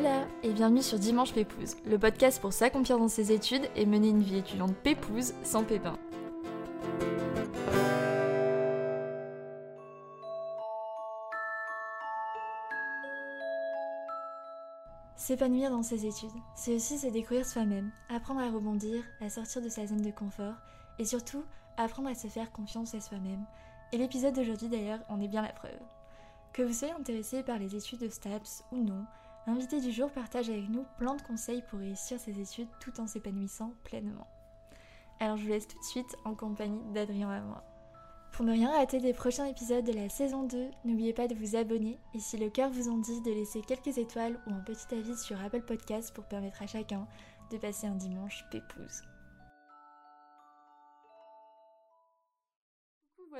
Hola et bienvenue sur Dimanche Pépouze, le podcast pour s'accomplir dans ses études et mener une vie étudiante pépouze sans pépin. S'épanouir dans ses études, c'est aussi se découvrir soi-même, apprendre à rebondir, à sortir de sa zone de confort et surtout apprendre à se faire confiance à soi-même. Et l'épisode d'aujourd'hui d'ailleurs en est bien la preuve. Que vous soyez intéressé par les études de STAPS ou non, l'invité du jour partage avec nous plein de conseils pour réussir ses études tout en s'épanouissant pleinement. Alors je vous laisse tout de suite en compagnie d'Adrien et moi. Pour ne rien rater des prochains épisodes de la saison 2, n'oubliez pas de vous abonner et si le cœur vous en dit de laisser quelques étoiles ou un petit avis sur Apple Podcast pour permettre à chacun de passer un dimanche pépouze.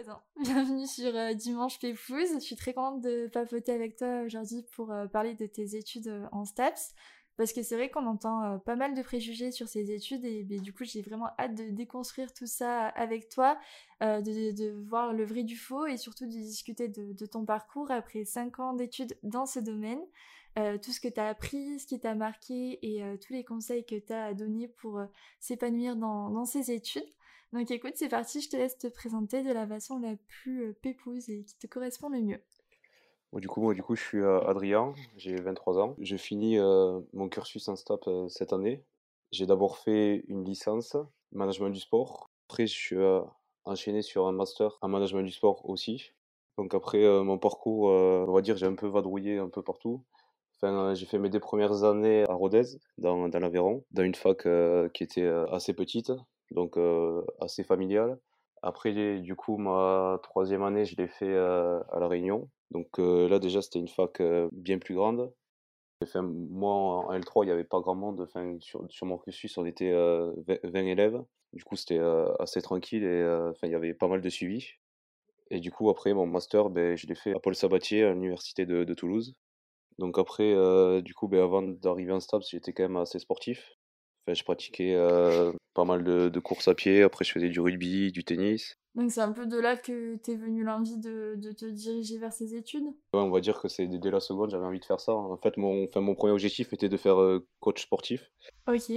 bienvenue sur euh, Dimanche Pépouze. Je suis très contente de papoter avec toi aujourd'hui pour euh, parler de tes études euh, en STAPS. Parce que c'est vrai qu'on entend pas mal de préjugés sur ces études et du coup j'ai vraiment hâte de déconstruire tout ça avec toi, de, voir le vrai du faux et surtout de discuter de, ton parcours après 5 ans d'études dans ce domaine, tout ce que tu as appris, ce qui t'a marqué et tous les conseils que tu as à donner pour s'épanouir dans ces études. Donc écoute, c'est parti, je te laisse te présenter de la façon la plus euh, pépouse et qui te correspond le mieux. Bon, du coup, moi, du coup, je suis euh, Adrien, j'ai 23 ans. Je finis euh, mon cursus en STAP euh, cette année. J'ai d'abord fait une licence management du sport. Après, je suis enchaîné sur un master en management du sport aussi. Donc après mon parcours, on va dire, j'ai un peu vadrouillé un peu partout. Enfin, j'ai fait mes deux premières années à Rodez, dans, l'Aveyron, dans une fac qui était assez petite, donc assez familiale. Après, du coup, ma troisième année, je l'ai fait à La Réunion. Donc là, déjà, c'était une fac bien plus grande. Enfin, moi, en L3, il n'y avait pas grand monde. Enfin, sur, sur mon cursus, on était euh, 20 20 élèves. Du coup, c'était assez tranquille et enfin, il y avait pas mal de suivi. Et du coup, après, mon master, ben, je l'ai fait à Paul Sabatier, à l'université de, Toulouse. Donc après, du coup, ben, avant d'arriver en STAPS, j'étais quand même assez sportif. Je pratiquais euh, pas mal de, de courses à pied. Après, je faisais du rugby, du tennis. Donc c'est un peu de là que t'es venu l'envie de, de te diriger vers ces études? Ouais, on va dire que c'est dès la seconde, j'avais envie de faire ça. En fait, mon, enfin, mon premier objectif était de faire euh, coach sportif. Ok.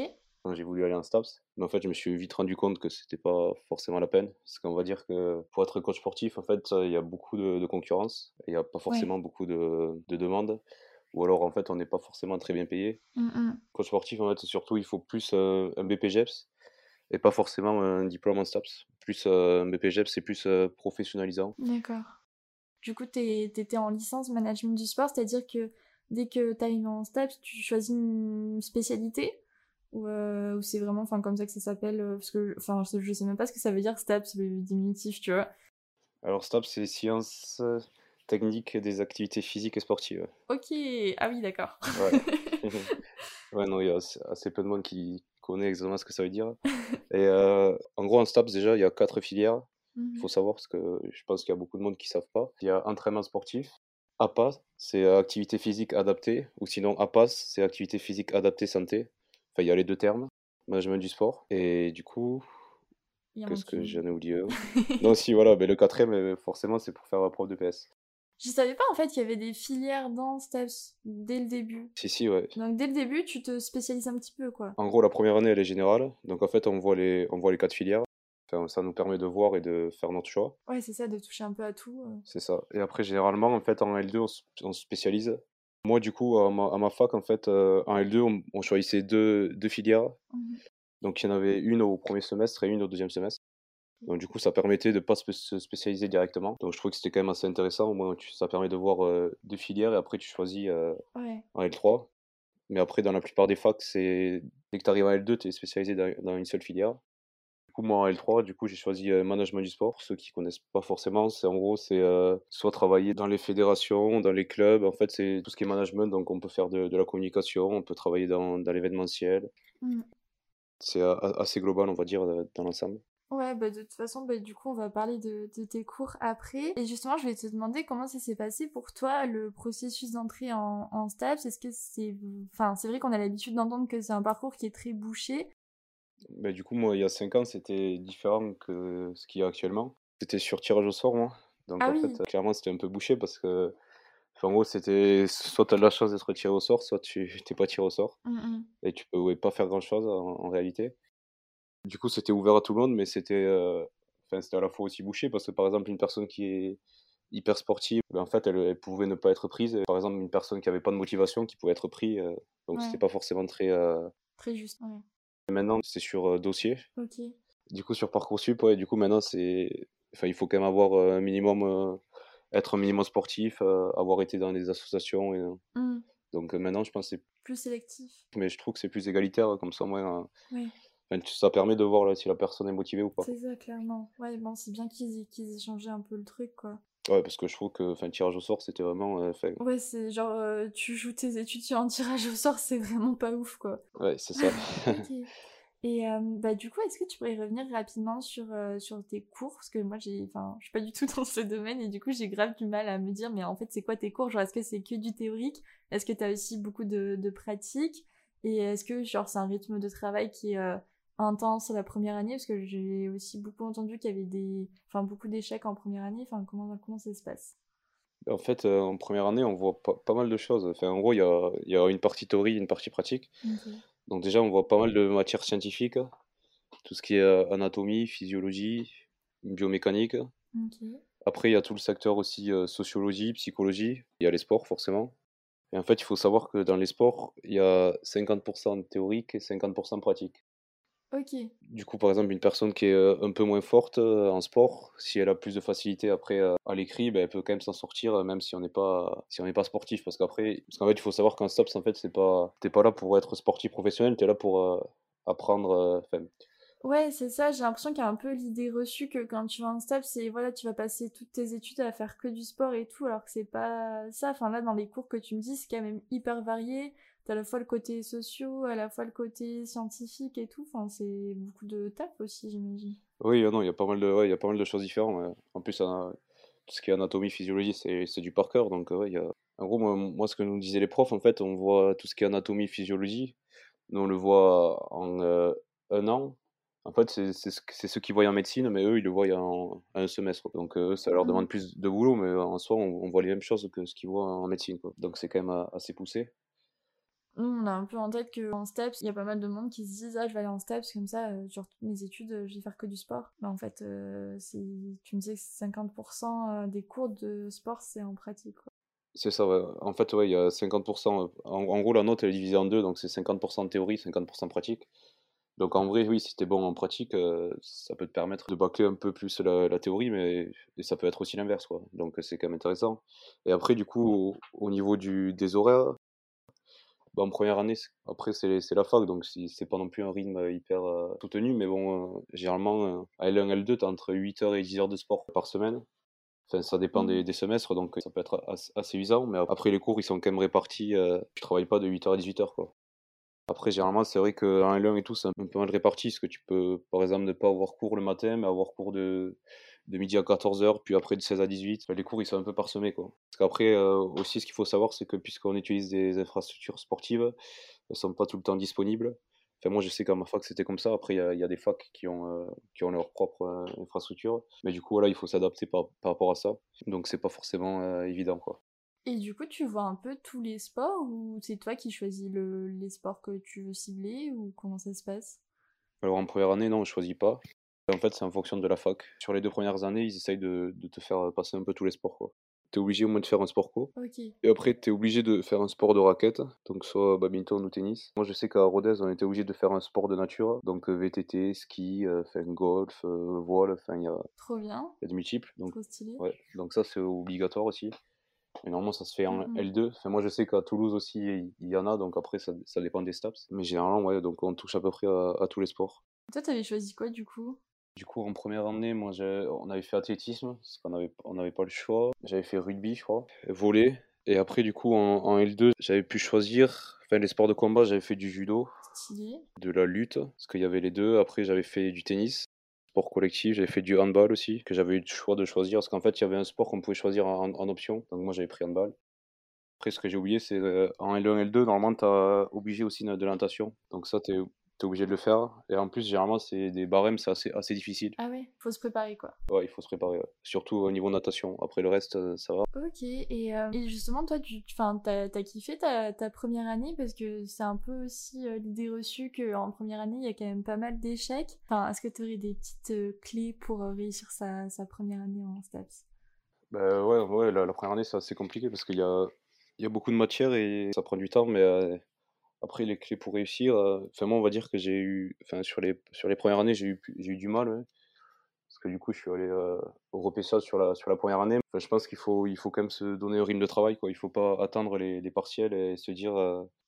j'ai voulu aller en STAPS. Mais en fait, je me suis vite rendu compte que c'était pas forcément la peine. Parce qu'on va dire que pour être coach sportif, en fait, il y a beaucoup de, de concurrence. et Il n'y a pas forcément beaucoup de, de demandes. Ou alors, en fait, on n'est pas forcément très bien payé. Mm, mm. Coach sportif, en fait, surtout, il faut plus euh, un BPGEPS et pas forcément un diplôme en STAPS. Plus euh, un BPGEPS, c'est plus euh, professionnalisant. D'accord. Du coup, t'es- t'étais en licence management du sport, c'est-à-dire que dès que t'arrives en STAPS, tu choisis une spécialité ou, euh, ou c'est vraiment enfin comme ça que ça s'appelle euh, parce que enfin je, je sais même pas ce que ça veut dire STAPS le diminutif tu vois Alors, STAPS, c'est sciences techniques des activités physiques et sportives. ok ah oui d'accord Ouais. Ouais, non, il y a assez, assez peu de monde qui connaît exactement ce que ça veut dire. Et euh, en gros, en STAPS, déjà, il y a quatre filières. Il Mhm. faut savoir, parce que je pense qu'il y a beaucoup de monde qui ne savent pas. Il y a entraînement sportif. APA, c'est euh, activité physique adaptée. Ou sinon, APAS, c'est activité physique adaptée santé. Enfin, il y a les deux termes. Management du sport. Et du coup, qu'est-ce que j'en ai oublié un Non, si, voilà, mais le quatrième, euh, forcément, c'est pour faire la prof de PS. Je savais pas en fait qu'il y avait des filières dans STAPS dès le début Si, si, ouais. donc dès le début tu te spécialises un petit peu quoi En gros, la première année, elle est générale. Donc, en fait, on voit les, on voit les quatre filières. Enfin, ça nous permet de voir et de faire notre choix. ouais c'est ça de toucher un peu à tout euh. C'est ça. Et après, généralement, en fait, en L2, on, se- on spécialise. Moi, du coup, à ma, à ma fac, en fait, euh, en L2, on, on choisissait deux, deux filières. Mhm. Donc, il y en avait une au premier semestre et une au deuxième semestre. Donc, du coup, ça permettait de ne pas se se spécialiser directement. Donc, je trouvais que c'était quand même assez intéressant. Au moins, ça permet de voir euh, deux filières et après, tu choisis euh, ouais en L3. Mais après, dans la plupart des facs, c'est dès que tu arrives en L2, tu es spécialisé dans, une seule filière. Du coup, moi en L3, du coup, j'ai choisi euh, management du sport. Pour ceux qui connaissent pas forcément, c'est en gros, c'est euh, soit travailler dans les fédérations, dans les clubs. En fait, c'est tout ce qui est management. Donc, on peut faire de, de la communication, on peut travailler dans, dans l'événementiel. Mhm. C'est assez global, on va dire, dans l'ensemble. Ouais, bah de toute façon, bah, du coup, on va parler de, de tes cours après. Et justement, je vais te demander comment ça s'est passé pour toi, le processus d'entrée en, en STAPS. Est-ce que c'est... Enfin, c'est vrai qu'on a l'habitude d'entendre que c'est un parcours qui est très bouché. Mais du coup, moi, il y a 5 ans, c'était différent que ce qu'il y a actuellement. C'était sur tirage au sort, moi. Donc, Ah en oui. fait, clairement, c'était un peu bouché parce que en gros, c'était soit tu as de la chance d'être tiré au sort, soit tu t'es pas tiré au sort. Mmh mh. Et tu peux pas faire grand-chose en, en réalité. Du coup, c'était ouvert à tout le monde, mais c'était euh, enfin, c'était à la fois aussi bouché parce que par exemple, une personne qui est hyper sportive, ben, en fait, elle, elle pouvait ne pas être prise. Par exemple, une personne qui avait pas de motivation, qui pouvait être prise, euh, donc Ouais. c'était pas forcément très. euh, Très juste, ouais. Maintenant, c'est sur dossier. OK. Du coup, sur Parcoursup, ouais, du coup, maintenant, c'est. Enfin, il faut quand même avoir un minimum. être un minimum sportif, euh, avoir été dans des associations. Et, euh, Mmh. donc euh, maintenant, je pense que c'est. Plus sélectif. Mais je trouve que c'est plus égalitaire, comme ça, moi. tu- ça permet de voir là, si la personne est motivée ou pas. C'est ça, clairement. Ouais, bon, c'est bien qu'ils qu'ils aient changé un peu le truc, quoi. Ouais, parce que je trouve que le tirage au sort, c'était vraiment. euh, Ouais, c'est genre, euh, tu joues tes études sur un tirage au sort, c'est vraiment pas ouf, quoi. ouais, c'est ça. Et euh, bah, du coup, est-ce que tu pourrais revenir rapidement sur, euh, sur tes cours? Parce que moi, j'ai, je suis pas du tout dans ce domaine et du coup, j'ai grave du mal à me dire, mais en fait, c'est quoi tes cours? Genre, est-ce que c'est que du théorique? Est-ce que tu as aussi beaucoup de, de pratique? Et est-ce que, genre, c'est un rythme de travail qui est intense la première année? Parce que j'ai aussi beaucoup entendu qu'il y avait des, enfin, beaucoup d'échecs en première année. Enfin, comment, comment ça se passe? En fait, euh, en première année, on voit pas, pas mal de choses. Enfin, en gros, il y a, il y a une partie théorie, une partie pratique. Donc déjà, on voit pas mal de matières scientifiques, tout ce qui est euh, anatomie, physiologie, biomécanique. Après, il y a tout le secteur aussi euh, sociologie, psychologie. Il y a les sports, forcément. Et en fait, il faut savoir que dans les sports, il y a 50% de théorique et 50% de pratique. Du coup, par exemple, une personne qui est euh, un peu moins forte euh, en sport, si elle a plus de facilité après euh, à l'écrit, ben, elle peut quand même s'en sortir, même si on n'est pas, si on n'est pas sportif. Parce qu'après, parce qu'en fait, il faut savoir qu'en STOPS, en fait, c'est pas, t'es pas là pour être sportif professionnel, t'es là pour apprendre. Ouais, c'est ça, j'ai l'impression qu'il y a un peu l'idée reçue que quand tu vas en stage, c'est voilà, tu vas passer toutes tes études à faire que du sport et tout, alors que c'est pas ça. Enfin là, dans les cours que tu me dis, c'est quand même hyper varié. T'as à la fois le côté socio, à la fois le côté scientifique et tout. Enfin, c'est beaucoup de taf aussi, j'imagine. oui, euh, non, il y a pas mal de, ouais, y a pas mal de choses différentes. En plus, tout ce qui est anatomie, physiologie, c'est, du par cœur. Donc. En gros, moi, moi, ce que nous disaient les profs, en fait, on voit tout ce qui est anatomie, physiologie. Nous, on le voit en euh, un an. En fait, c'est c'est ce- c'est ceux qui voient en médecine, mais eux, ils le voient en un semestre. Donc, euh, ça leur Mhm. demande plus de boulot, mais en soi, on, on voit les mêmes choses que ce qu'ils voient en médecine. quoi. Donc, c'est quand même euh, assez poussé. Nous, on a un peu en tête qu'en STEPS, il y a pas mal de monde qui se disent Ah, je vais aller en STEPS, comme ça, euh, genre toutes mes études, euh, je vais faire que du sport. Mais en fait, euh, tu me disais que 50% des cours de sport, c'est en pratique. quoi. C'est ça, ouais. En fait, ouais, il y a 50%. En, en gros, la note, elle est divisée en deux, donc c'est 50% de théorie, 50% de pratique. Donc en vrai, oui, si t'es bon en pratique, euh, ça peut te permettre de bâcler un peu plus la, la théorie, mais et ça peut être aussi l'inverse, quoi. Donc c'est quand même intéressant. Et après, du coup, au, au niveau du, des horaires, bah, en première année, après c'est la fac, donc c'est pas non plus un rythme hyper euh, soutenu, mais bon, euh, généralement, euh, à L1, L2, t'as entre 8h et 10h de sport par semaine. Enfin, ça dépend des, des semestres, donc ça peut être as- assez usant, mais après les cours, ils sont quand même répartis, euh, tu travailles pas de 8h à 18h, quoi. Après, généralement, c'est vrai qu'en L1 et tout, c'est un peu mal réparti, parce que tu peux, par exemple, ne pas avoir cours le matin, mais avoir cours de, de midi à 14h, puis après de 16 à 18. Enfin, les cours, ils sont un peu parsemés, quoi. Parce qu'après, euh, aussi, ce qu'il faut savoir, c'est que puisqu'on utilise des infrastructures sportives, elles sont pas tout le temps disponibles. Moi, je sais qu'à ma fac, c'était comme ça. Après, il y a, des facs qui ont, euh, qui ont leur propre euh, infrastructure. Mais du coup, voilà, il faut s'adapter par, par rapport à ça. Donc, c'est pas forcément évident, quoi. Et du coup, tu vois un peu tous les sports ou c'est toi qui choisis le, les sports que tu veux cibler ou comment ça se passe? Alors, en première année, non, je choisis pas. En fait, c'est en fonction de la fac. Sur les deux premières années, ils essayent de, de te faire passer un peu tous les sports, quoi. T'es obligé au moins de faire un sport co. Et après, t'es obligé de faire un sport de raquette, donc soit badminton ou tennis. Moi, je sais qu'à Rodez, on était obligé de faire un sport de nature, donc euh, VTT, ski, euh, golf, euh, voile, enfin, il y a, Trop bien. il y a de multiples. Donc, Trop stylé. ouais, donc ça, c'est obligatoire aussi. Et normalement, ça se fait en Mhm. L2. Enfin, moi, je sais qu'à Toulouse aussi, il y en a, donc après, ça, ça dépend des STAPS. Mais généralement, ouais, donc on touche à peu près à, à tous les sports. Toi, t'avais choisi quoi du coup? Du coup, en première année, moi, on avait fait athlétisme, parce qu'on avait, on n'avait pas le choix. J'avais fait rugby, je crois, volley. Et après, du coup, en, en L2, j'avais pu choisir, enfin, les sports de combat, j'avais fait du judo, de la lutte, parce qu'il y avait les deux. Après, j'avais fait du tennis, sport collectif, j'avais fait du handball aussi, que j'avais eu le choix de choisir, parce qu'en fait, il y avait un sport qu'on pouvait choisir en, option. Donc, moi, j'avais pris handball. Après, ce que j'ai oublié, c'est euh, en L1, L2, normalement, tu as obligé aussi de, de la natation. Donc, ça, tu es, obligé de le faire. Et en plus, généralement, c'est des barèmes, c'est assez, assez difficile. Ah ouais, faut se préparer quoi. Ouais, il faut se préparer, ouais. surtout au niveau natation. Après le reste, euh, ça va. Ok, et, euh, et justement, toi, tu t'as as kiffé ta, ta première année? Parce que c'est un peu aussi euh, l'idée reçue qu'en première année, il y a quand même pas mal d'échecs. Enfin, est-ce que tu aurais des petites clés pour réussir sa, sa première année en STAPS? Bah ouais, ouais la, la première année, c'est assez compliqué parce qu'il y a, il y a beaucoup de matières et ça prend du temps, mais après, les clés pour réussir, enfin, moi, on va dire que j'ai eu, enfin, sur les, sur les premières années, j'ai eu, eu du mal, ouais. Parce que du coup, je suis allé au ça sur la, sur la première année. Enfin, je pense qu'il faut, il faut quand même se donner un rythme de travail, quoi. Il faut pas atteindre les, les partiels et se dire.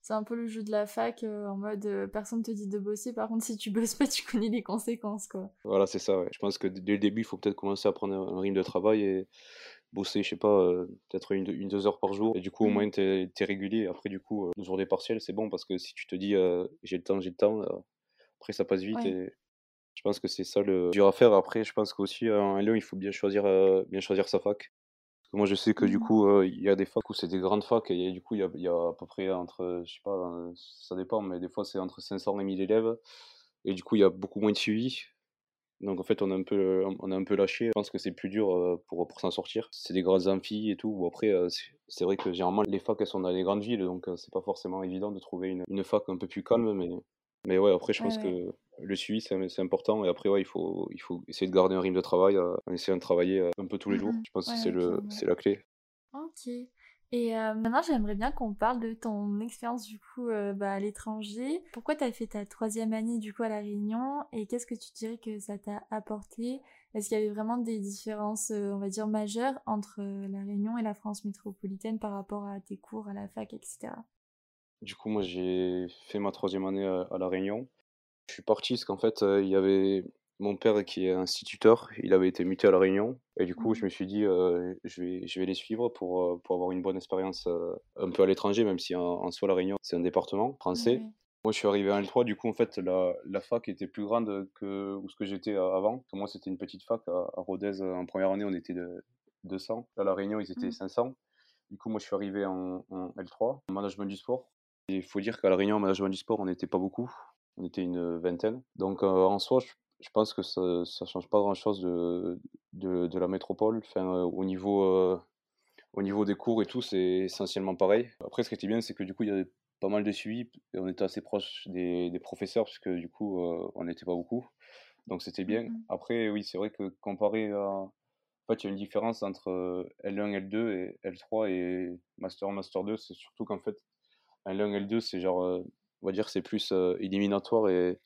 C'est un peu le jeu de la fac, en mode personne te dit de bosser, par contre, si tu bosses pas, tu connais les conséquences, quoi. Voilà, c'est ça, ouais. Je pense que dès le début, il faut peut-être commencer à prendre un rythme de travail et bosser, je sais pas, euh, peut-être une, une, deux heures par jour. Et du coup, au mmh. moins, tu es, régulier. Après, du coup, euh, le jour des partiels, c'est bon parce que si tu te dis euh, j'ai le temps, j'ai le temps, après, ça passe vite. Et je pense que c'est ça le dur à faire. Après, je pense qu'aussi, en LE, il faut bien choisir, bien choisir sa fac. Parce que moi, je sais que du mmh. coup, il y a des facs où c'est des grandes facs et du coup, il y a, y a, à peu près entre, je sais pas, ça dépend, mais des fois, c'est entre 500 et 1000 élèves. Et du coup, il y a beaucoup moins de suivi. Donc en fait, on a un peu, on a un peu lâché. Je pense que c'est plus dur pour, pour s'en sortir. C'est des grandes amphis et tout. Ou après, c'est vrai que généralement les facs elles sont dans les grandes villes, donc c'est pas forcément évident de trouver une, une, fac un peu plus calme. Mais, mais ouais, après, je pense que le suivi c'est important. Et après, ouais, il faut, il faut essayer de garder un rythme de travail, en essayant de travailler un peu tous les jours. Mmh je pense que c'est le, c'est la clé. Ok. Et euh, maintenant, j'aimerais bien qu'on parle de ton expérience du coup euh, bah, à l'étranger. Pourquoi tu as fait ta troisième année du coup à La Réunion? Et qu'est-ce que tu dirais que ça t'a apporté? Est-ce qu'il y avait vraiment des différences, euh, on va dire, majeures entre La Réunion et la France métropolitaine par rapport à tes cours à la fac, etc. Du coup, moi, j'ai fait ma troisième année à, La Réunion. Je suis parti parce qu'en fait, il y avait mon père, qui est instituteur, il avait été muté à La Réunion. Et du coup, je mmh. me suis dit, je, vais, je vais les suivre pour, pour avoir une bonne expérience un peu à l'étranger, même si en, soi, La Réunion, c'est un département français. Moi, je suis arrivé en L3. Du coup, en fait, la, la fac était plus grande que où ce que j'étais avant. moi, c'était une petite fac à, Rodez. En première année, on était de 200. À La Réunion, ils étaient 500. Mmh. Du coup, moi, je suis arrivé en, L3, en management du sport. Il faut dire qu'à La Réunion, en management du sport, on n'était pas beaucoup. On était une vingtaine. Donc, en soi, je je pense que ça ne change pas grand-chose de, de, de, la métropole. Enfin, euh, au, niveau, euh, au niveau des cours et tout, c'est essentiellement pareil. Après, ce qui était bien, c'est que du coup, il y avait pas mal de suivi et on était assez proche des, des professeurs, puisque du coup, euh, on n'était pas beaucoup. Donc, c'était bien. Mmh Après, oui, c'est vrai que comparé à. En fait, il y a une différence entre L1, L2 et L3 et Master 1, Master 2. C'est surtout qu'en fait, L1, L2, c'est genre, on va dire, c'est plus éliminatoire et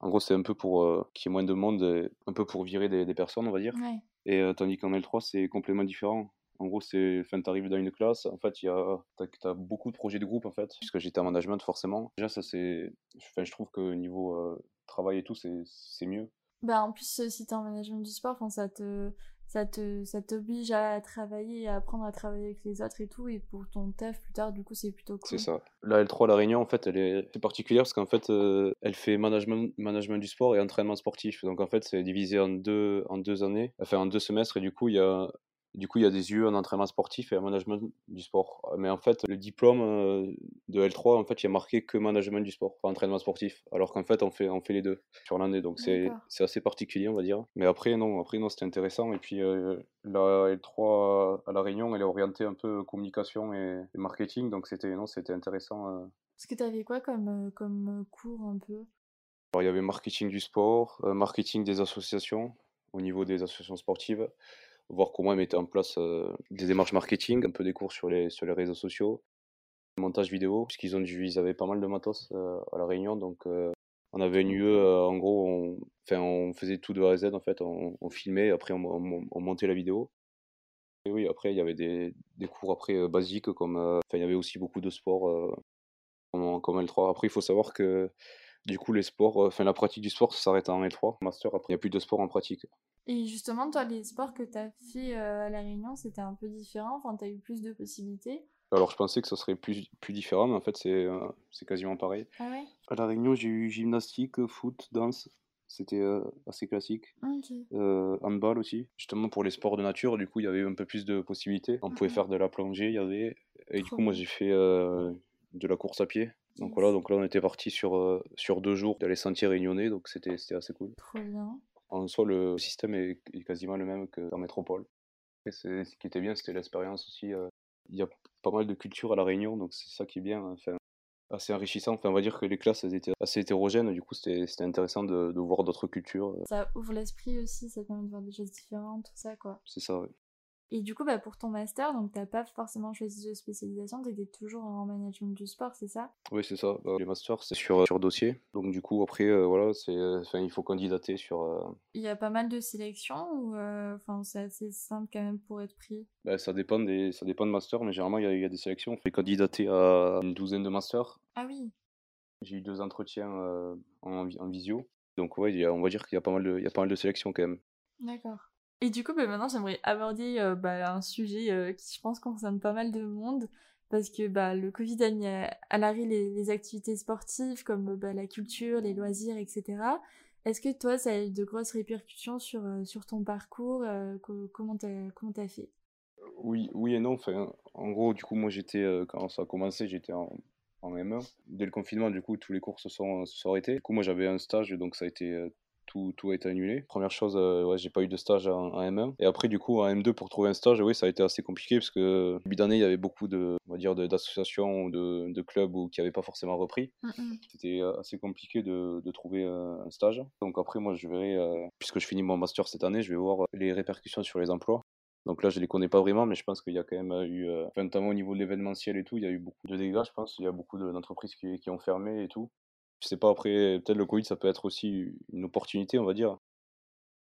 en gros, c'est un peu pour euh, qu'il y ait moins de monde, un peu pour virer des, des personnes, on va dire. Et euh, tandis qu'en L3, c'est complètement différent. En gros, c'est, enfin, t'arrives dans une classe, en fait, il y a, t'as, as beaucoup de projets de groupe, en fait, puisque j'étais en management, forcément. Déjà, ça, c'est, enfin, je trouve que niveau euh, travail et tout, c'est, c'est mieux. Bah, en plus, si t'es en management du sport, ça te, ça te ça t'oblige à travailler à apprendre à travailler avec les autres et tout et pour ton taf plus tard du coup c'est plutôt cool. c'est ça. La L3 la Réunion en fait elle est particulière parce qu'en fait euh, elle fait management management du sport et entraînement sportif. Donc en fait c'est divisé en deux en deux années enfin en deux semestres. Et du coup il y a du coup, il y a des UE en entraînement sportif et en management du sport. Mais en fait, le diplôme euh, de L3, en fait, il y a marqué que management du sport, pas entraînement sportif. Alors qu'en fait, on fait, on fait les deux sur l'année. Donc, c'est assez particulier, on va dire. Mais après, non, après, non, c'était intéressant. Et puis, euh, la L3 à La Réunion, elle est orientée un peu communication et, marketing. Donc, c'était non, c'était intéressant. Euh. Est-ce que tu avais quoi comme, comme cours un peu? Alors, il y avait marketing du sport, marketing des associations au niveau des associations sportives voir comment ils mettaient en place des démarches marketing, un peu des cours sur les, sur les réseaux sociaux, montage vidéo, puisqu'ils ont ils avaient pas mal de matos à la Réunion, donc on avait une UE, en gros, on, on faisait tout de A à Z en fait, on, filmait, après on, montait la vidéo. Et oui, après il y avait des, des cours après basiques comme, enfin il y avait aussi beaucoup de sports comme, comme L3. Après il faut savoir que du coup, les sports, enfin la pratique du sport, ça s'arrête en L3. Master, après, il n'y a plus de sport en pratique. Et justement, toi, les sports que tu as fait à La Réunion, c'était un peu différent? Enfin, tu as eu plus de possibilités? Alors, je pensais que ça serait plus, plus différent, mais en fait, c'est c'est quasiment pareil. Ah ouais? À La Réunion, j'ai eu gymnastique, foot, danse. C'était assez classique. Euh, handball aussi. Justement, pour les sports de nature, du coup, il y avait un peu plus de possibilités. On pouvait faire de la plongée, il y avait. Et du coup, moi, j'ai fait de la course à pied. Donc voilà, donc là on était parti sur, sur deux jours d'aller sentiers réunionnais, donc c'était assez cool. Trop bien. En soi, le système est, quasiment le même que dans métropole. Et ce qui était bien, c'était l'expérience aussi. Il y a pas mal de culture à La Réunion, donc c'est ça qui est bien. Enfin, assez enrichissant. Enfin, on va dire que les classes elles étaient assez hétérogènes, du coup c'était intéressant de, de voir d'autres cultures. Ça ouvre l'esprit aussi, ça permet de voir des choses différentes, tout ça quoi. C'est ça, oui. Et du coup, bah, pour ton master, donc t'as pas forcément choisi de spécialisation, t'étais toujours en management du sport, c'est ça? Oui, c'est ça. Bah, les masters, c'est sur, sur dossier. Donc du coup, après, euh, voilà, c'est, enfin, il faut candidater sur. Euh, il y a pas mal de sélections ou euh, enfin, c'est assez simple quand même pour être pris? Bah, ça dépend des, ça dépend de master, mais généralement il y, a, il y a des sélections. On fait candidater à une douzaine de masters. Ah oui. J'ai eu deux entretiens en, en, visio. Donc ouais, il y a, on va dire qu'il y a pas mal de, il y a pas mal de sélections quand même. D'accord. Et du coup, bah, maintenant, j'aimerais aborder euh, bah, un sujet euh, qui, je pense, concerne pas mal de monde. Parce que bah, le Covid a mis à, l'arrêt les, activités sportives comme bah, la culture, les loisirs, etc. Est-ce que toi, ça a eu de grosses répercussions sur, euh, sur ton parcours Comment t'as comment as fait? Oui, oui et non. En gros, du coup, moi, j'étais quand ça a commencé, j'étais en, en M1. Dès le confinement, du coup, tous les cours se sont, se sont arrêtés. Du coup, moi, j'avais un stage, donc ça a été tout, tout a été annulé. Première chose, euh, ouais, j'ai pas eu de stage en, M1. Et après, du coup, en M2, pour trouver un stage, oui, ça a été assez compliqué parce que début d'année, il y avait beaucoup de, on va dire, d'associations ou de, de, clubs qui n'avaient pas forcément repris. C'était euh, assez compliqué de, de trouver euh, un stage. Donc après, moi, je verrai, puisque je finis mon master cette année, je vais voir les répercussions sur les emplois. Donc là, je les connais pas vraiment, mais je pense qu'il y a quand même eu, notamment au niveau de l'événementiel et tout, il y a eu beaucoup de dégâts, je pense. Il y a beaucoup d'entreprises qui, qui, ont fermé et tout. Je sais pas, après, peut-être le Covid, ça peut être aussi une opportunité, on va dire.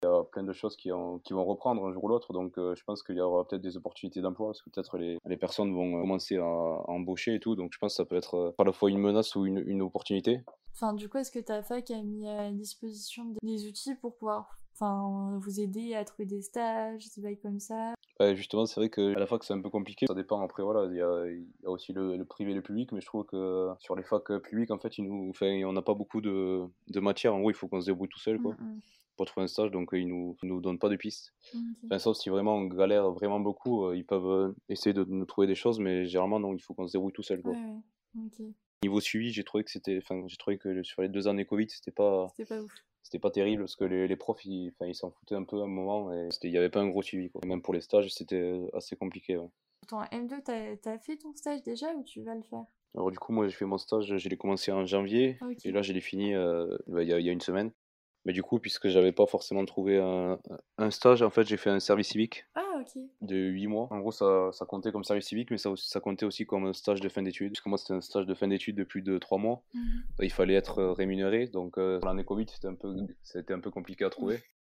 Il y a plein de choses qui, qui vont reprendre un jour ou l'autre, donc euh, je pense qu'il y aura peut-être des opportunités d'emploi, parce que peut-être les, les, personnes vont commencer à, embaucher et tout, donc je pense que ça peut être euh, à la fois une menace ou une, une opportunité. Enfin, du coup, est-ce que ta fac a mis à disposition des outils pour pouvoir enfin, vous aider à trouver des stages, des bails comme ça? Justement, c'est vrai qu'à la fac, c'est un peu compliqué. Ça dépend. Après, voilà, il y a, y a, aussi le, privé et le public, mais je trouve que sur les facs publics, en fait, il nous, enfin, on n'a pas beaucoup de, de matière. En gros, il faut qu'on se débrouille tout seul, quoi. Mm, mm. Pour trouver un stage, donc ils nous, nous donnent pas de pistes. Enfin, sauf si vraiment on galère vraiment beaucoup, euh, ils peuvent euh, essayer de nous trouver des choses, mais généralement, non, il faut qu'on se débrouille tout seul, quoi. Niveau suivi, j'ai trouvé que c'était, enfin, j'ai trouvé que sur les deux années Covid, c'était pas, c'était pas ouf c'était pas terrible parce que les, les profs ils s'en foutaient un peu à un moment et il n'y avait pas un gros suivi. Quoi. Même pour les stages, c'était assez compliqué. Ouais. Ton M2, t'as as fait ton stage déjà ou tu vas le faire? Alors, du coup, moi j'ai fait mon stage, j'ai commencé en janvier et là j'ai fini euh, bah, il y, a, y, a une semaine. Mais du coup, puisque j'avais pas forcément trouvé un, un stage, en fait, j'ai fait un service civique ah, ok. de 8 mois. En gros, ça, ça comptait comme service civique, mais ça, ça comptait aussi comme un stage de fin d'études. Puisque moi, c'était un stage de fin d'études de plus de 3 mois. Mhm. Il fallait être rémunéré. Donc, euh, l'année Covid, c'était un, peu, un peu compliqué à trouver.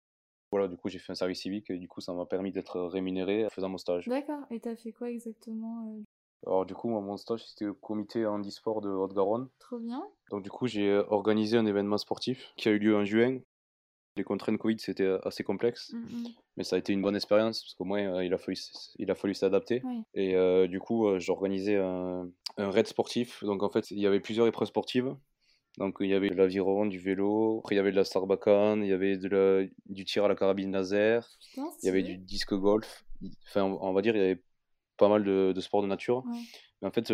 Voilà, du coup, j'ai fait un service civique et du coup, ça m'a permis d'être rémunéré en faisant mon stage. D'accord. Et t'as fait quoi exactement euh? Alors du coup, moi, mon stage, c'était au comité handisport de Haute-Garonne. Trop bien. Donc du coup, j'ai organisé un événement sportif qui a eu lieu en juin les contraintes Covid, c'était euh, assez complexe, mmh, mmh. mais ça a été une bonne expérience parce qu'au moins euh, il a fallu, il a fallu s'adapter. Et euh, du coup, j'ai organisé un, un, raid sportif. Donc en fait, il y avait plusieurs épreuves sportives. Donc il y avait de l'aviron, du vélo, après il y avait de la Sarbacane, il y avait de du tir à la carabine laser, il y avait du disque golf. Enfin, on, va dire, il y avait pas mal de, de sports de nature. Mais en fait,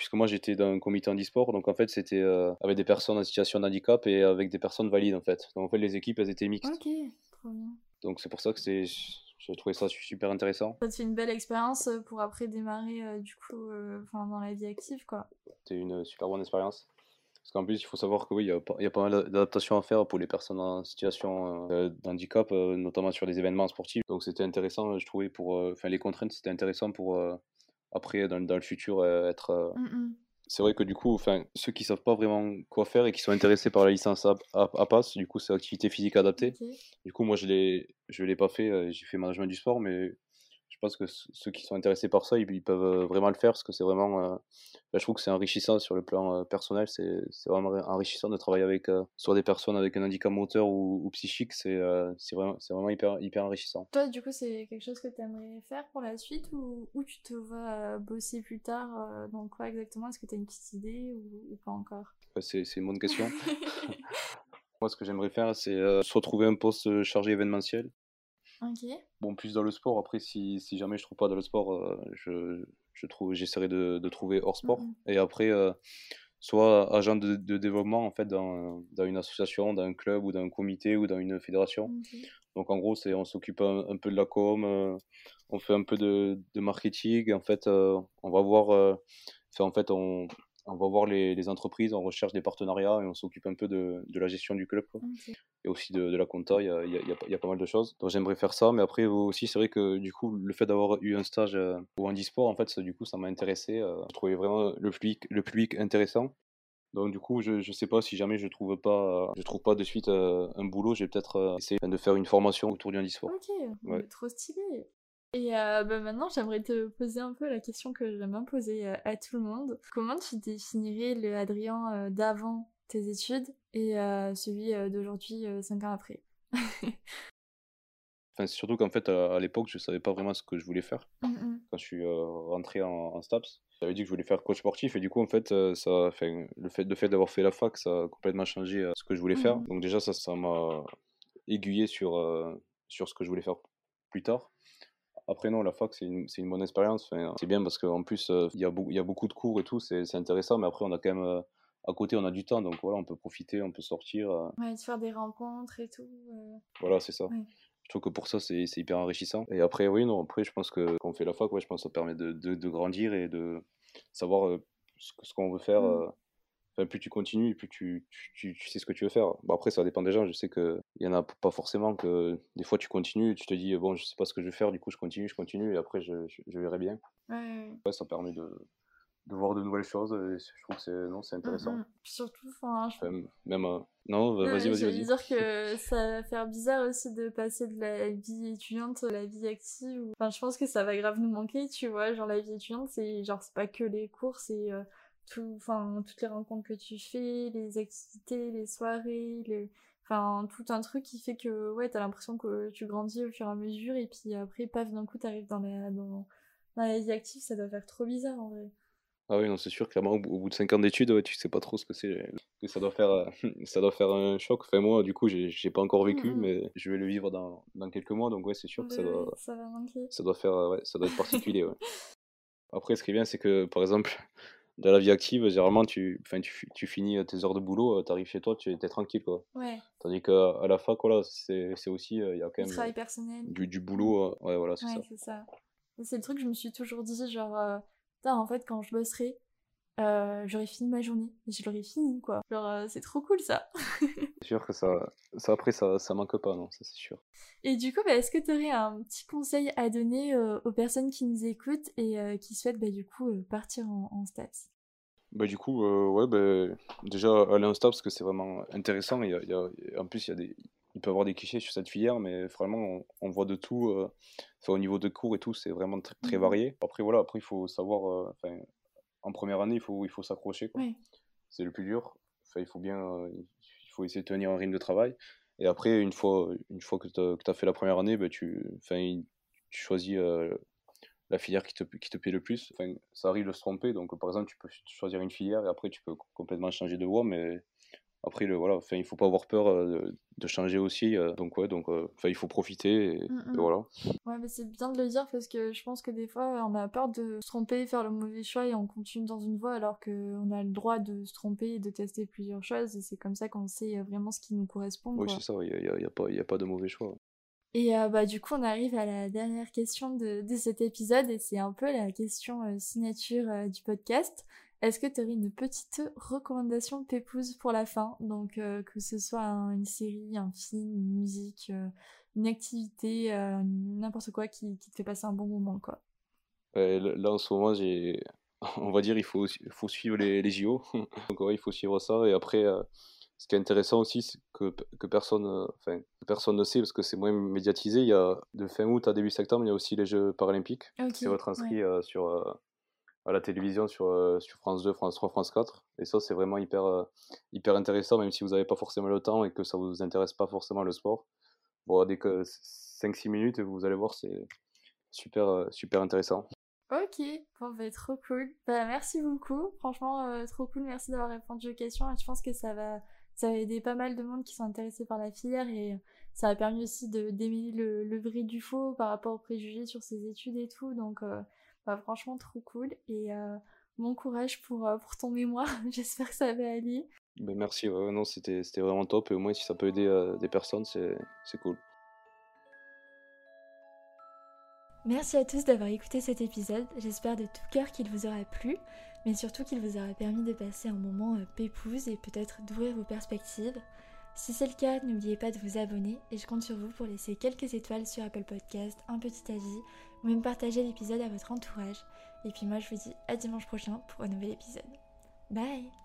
puisque moi j'étais dans un comité handisport, donc en fait c'était euh, avec des personnes en situation de handicap et avec des personnes valides en fait. Donc en fait les équipes elles étaient mixtes. Ok, trop bien. Donc c'est pour ça que c'est j'ai trouvé ça super intéressant. Ça te fait une belle expérience euh, pour après démarrer euh, du coup enfin dans la vie active quoi. C'était une super bonne expérience. Parce qu'en plus, il faut savoir que oui, il y a pas, y a pas mal d'adaptations à faire pour les personnes en situation d'handicap, notamment sur les événements sportifs. Donc c'était intéressant, je trouvais, pour. Enfin, les contraintes, c'était intéressant pour après dans, dans le futur euh, être euh, mmh, mmh. c'est vrai que du coup enfin ceux qui savent pas vraiment quoi faire et qui sont intéressés par la licence passe du coup c'est activité physique adaptée du coup moi je l'ai je l'ai pas fait euh, j'ai fait management du sport mais pense que ceux qui sont intéressés par ça, ils, peuvent euh, vraiment le faire parce que c'est vraiment. Euh, bah, je trouve que c'est enrichissant sur le plan euh, personnel. C'est vraiment enrichissant de travailler avec soit des personnes avec un handicap moteur ou, psychique. C'est vraiment, vraiment hyper, hyper enrichissant. Toi, du coup, c'est quelque chose que tu aimerais faire pour la suite ou, ou tu te vois bosser plus tard dans quoi exactement? Est-ce que tu as une petite idée ou, pas encore? C'est une bonne question. Moi, ce que j'aimerais faire, c'est se retrouver un poste chargé événementiel Bon, plus dans le sport. Après, si, si jamais je trouve pas dans le sport, euh, je, je trouve, j'essaierai de, de, trouver hors sport. Et après, euh, soit agent de, de développement en fait dans, dans, une association, dans un club ou dans un comité ou dans une fédération. Donc en gros, c'est on s'occupe un, peu de la com, euh, on fait un peu de, de marketing. En fait, on va voir, en fait, on, on va voir les, les, entreprises, on recherche des partenariats et on s'occupe un peu de, de, la gestion du club. Et aussi de, de, la compta, il y a, y, a, y a, pas mal de choses. Donc j'aimerais faire ça, mais après aussi, c'est vrai que du coup, le fait d'avoir eu un stage au handisport, en fait, du coup, ça m'a intéressé. je trouvais vraiment le public, le public intéressant. Donc du coup, je ne sais pas si jamais je trouve pas, je trouve pas de suite un boulot, j'ai peut-être essayé de faire une formation autour du handisport. Ok, ouais. trop stylé. Et euh, bah maintenant, j'aimerais te poser un peu la question que j'aime bien poser euh, à tout le monde. Comment tu définirais le Adrien euh, d'avant tes études et celui d'aujourd'hui, 5 ans après? Enfin, c'est surtout qu'en fait, à, l'époque, je savais pas vraiment ce que je voulais faire. Mmh Quand je suis rentré en, STAPS, j'avais dit que je voulais faire coach sportif et du coup, en fait, ça, enfin, le fait, d'avoir fait la fac, ça a complètement changé ce que je voulais faire. Mmh Donc déjà, ça, ça m'a aiguillé sur, sur ce que je voulais faire plus tard. Après, non, la fac, c'est une, une, bonne expérience. Enfin, c'est bien parce qu'en plus, euh, il y, a y a beaucoup de cours et tout, c'est intéressant. Mais après, on a quand même. Euh, à côté, on a du temps, donc voilà, on peut profiter, on peut sortir. Euh. Ouais, se faire des rencontres et tout. Voilà, c'est ça. Je trouve que pour ça, c'est hyper enrichissant. Et après, oui, non, après, je pense que quand on fait la fac, ouais, je pense que ça permet de, de, grandir et de savoir ce qu'on veut faire. Plus tu continues, plus tu, tu, tu, sais ce que tu veux faire. Bon, après, ça dépend des gens. Je sais qu'il y en a pas forcément que des fois tu continues, tu te dis, bon, je sais pas ce que je vais faire, du coup, je continue, je continue, et après, je, je, verrai bien. Ouais. ouais. ça permet de, de voir de nouvelles choses. Et je trouve que c'est, non, c'est intéressant. Mmh surtout, enfin, même, euh, non, vas-y, vas-y, vas-y. dire que ça va faire bizarre aussi de passer de la vie étudiante à la vie active. Enfin, je pense que ça va grave nous manquer, tu vois. Genre, la vie étudiante, c'est genre, c'est pas que les cours, c'est. Euh, tout, enfin, toutes les rencontres que tu fais, les activités, les soirées, les... enfin, tout un truc qui fait que, ouais, t'as l'impression que tu grandis au fur et à mesure, et puis après, paf, d'un coup, t'arrives dans la, dans, dans la vie active, ça doit faire trop bizarre, en vrai. Ah oui, non, c'est sûr, clairement, au bout de 5 ans d'études, ouais, tu sais pas trop ce que c'est, que ça doit faire, euh, ça doit faire un choc. Enfin, moi, du coup, j'ai pas encore vécu, mmh mais je vais le vivre dans, dans quelques mois, donc ouais, c'est sûr que ça doit, ça, va manquer. ça doit faire, ouais, ça doit être particulier, ouais. Après, ce qui est bien, c'est que, par exemple, dans la vie active, généralement, tu, tu, tu finis tes heures de boulot, tu arrives chez toi, tu es, tranquille. Quoi. Ouais. Tandis qu'à la fac, voilà, c'est aussi, il y a quand même. travail personnel. Du, du boulot, ouais, voilà, c'est ouais, ça. c'est ça. C'est le truc que je me suis toujours dit, genre, euh, en fait, quand je bosserai, euh, j'aurais fini ma journée. Je l'aurais fini, quoi. Genre, euh, c'est trop cool, ça. c'est sûr que ça, ça après, ça, ça manque pas, non, ça c'est sûr. Et du coup, bah, est-ce que tu aurais un petit conseil à donner aux personnes qui nous écoutent et qui souhaitent, bah, du coup, partir en, en stats? Bah, du coup, euh, ouais, bah, déjà aller en stop parce que c'est vraiment intéressant. Il y a, il y a, en plus, il, y a des, il peut y avoir des clichés sur cette filière, mais vraiment, on, voit de tout. Euh, au niveau de cours et tout, c'est vraiment très, très mmh varié. Après, voilà, après, il faut savoir. Euh, en première année, il faut, il faut s'accrocher. C'est le plus dur. il faut bien. il faut essayer de tenir un rythme de travail. Et après, une fois, une fois que tu as, fait la première année, bah, tu, tu choisis la filière qui te, qui te plaît le plus. Enfin, ça arrive de se tromper, donc par exemple, tu peux choisir une filière et après tu peux complètement changer de voie, mais après, le, voilà, il faut pas avoir peur euh, de, changer aussi. Euh, donc, ouais, donc, euh, il faut profiter et, mmh, mmh. voilà. Ouais, mais c'est bien de le dire parce que je pense que des fois, on a peur de se tromper, faire le mauvais choix et on continue dans une voie alors qu'on a le droit de se tromper et de tester plusieurs choses. Et c'est comme ça qu'on sait vraiment ce qui nous correspond. Oui, c'est ça, il n'y a, y a, pas, y a pas de mauvais choix. Et euh, bah, du coup, on arrive à la dernière question de, de cet épisode et c'est un peu la question euh, signature euh, du podcast. Est-ce que tu aurais une petite recommandation pépouse pour la fin? Donc, que ce soit une série, un film, une musique, une activité, n'importe quoi qui, te fait passer un bon moment, quoi. là, en ce moment, j'ai... on va dire, il faut, faut suivre les, les JO. Donc, ouais, il faut suivre ça. Et après ce qui est intéressant aussi, c'est que, que, personne, euh, enfin, personne ne sait parce que c'est moins médiatisé. Il y a de fin août à début septembre, il y a aussi les Jeux paralympiques okay, qui retranscrit euh, sur, euh, à la télévision sur, sur France 2, France 3, France 4. Et ça, c'est vraiment hyper, hyper intéressant, même si vous n'avez pas forcément le temps et que ça ne vous intéresse pas forcément le sport. Bon, dès que 5-6 minutes, vous allez voir, c'est super, super intéressant. Ok, bon bah trop cool. Bah merci beaucoup, franchement trop cool, merci d'avoir répondu aux questions je pense que ça va ça a aidé pas mal de monde qui sont intéressés par la filière et ça a permis aussi de démêler le, le vrai du faux par rapport aux préjugés sur ses études et tout. Donc, euh, bah, franchement, trop cool. Et euh, bon courage pour, pour ton mémoire. J'espère que ça va aller. Ben merci, non, c'était vraiment top. Et au moins, si ça peut aider des personnes, c'est cool. Merci à tous d'avoir écouté cet épisode. J'espère de tout cœur qu'il vous aura plu, mais surtout qu'il vous aura permis de passer un moment pépouze et peut-être d'ouvrir vos perspectives. Si c'est le cas, n'oubliez pas de vous abonner et je compte sur vous pour laisser quelques étoiles sur Apple Podcast, un petit avis ou même partager l'épisode à votre entourage. Et puis moi je vous dis à dimanche prochain pour un nouvel épisode. Bye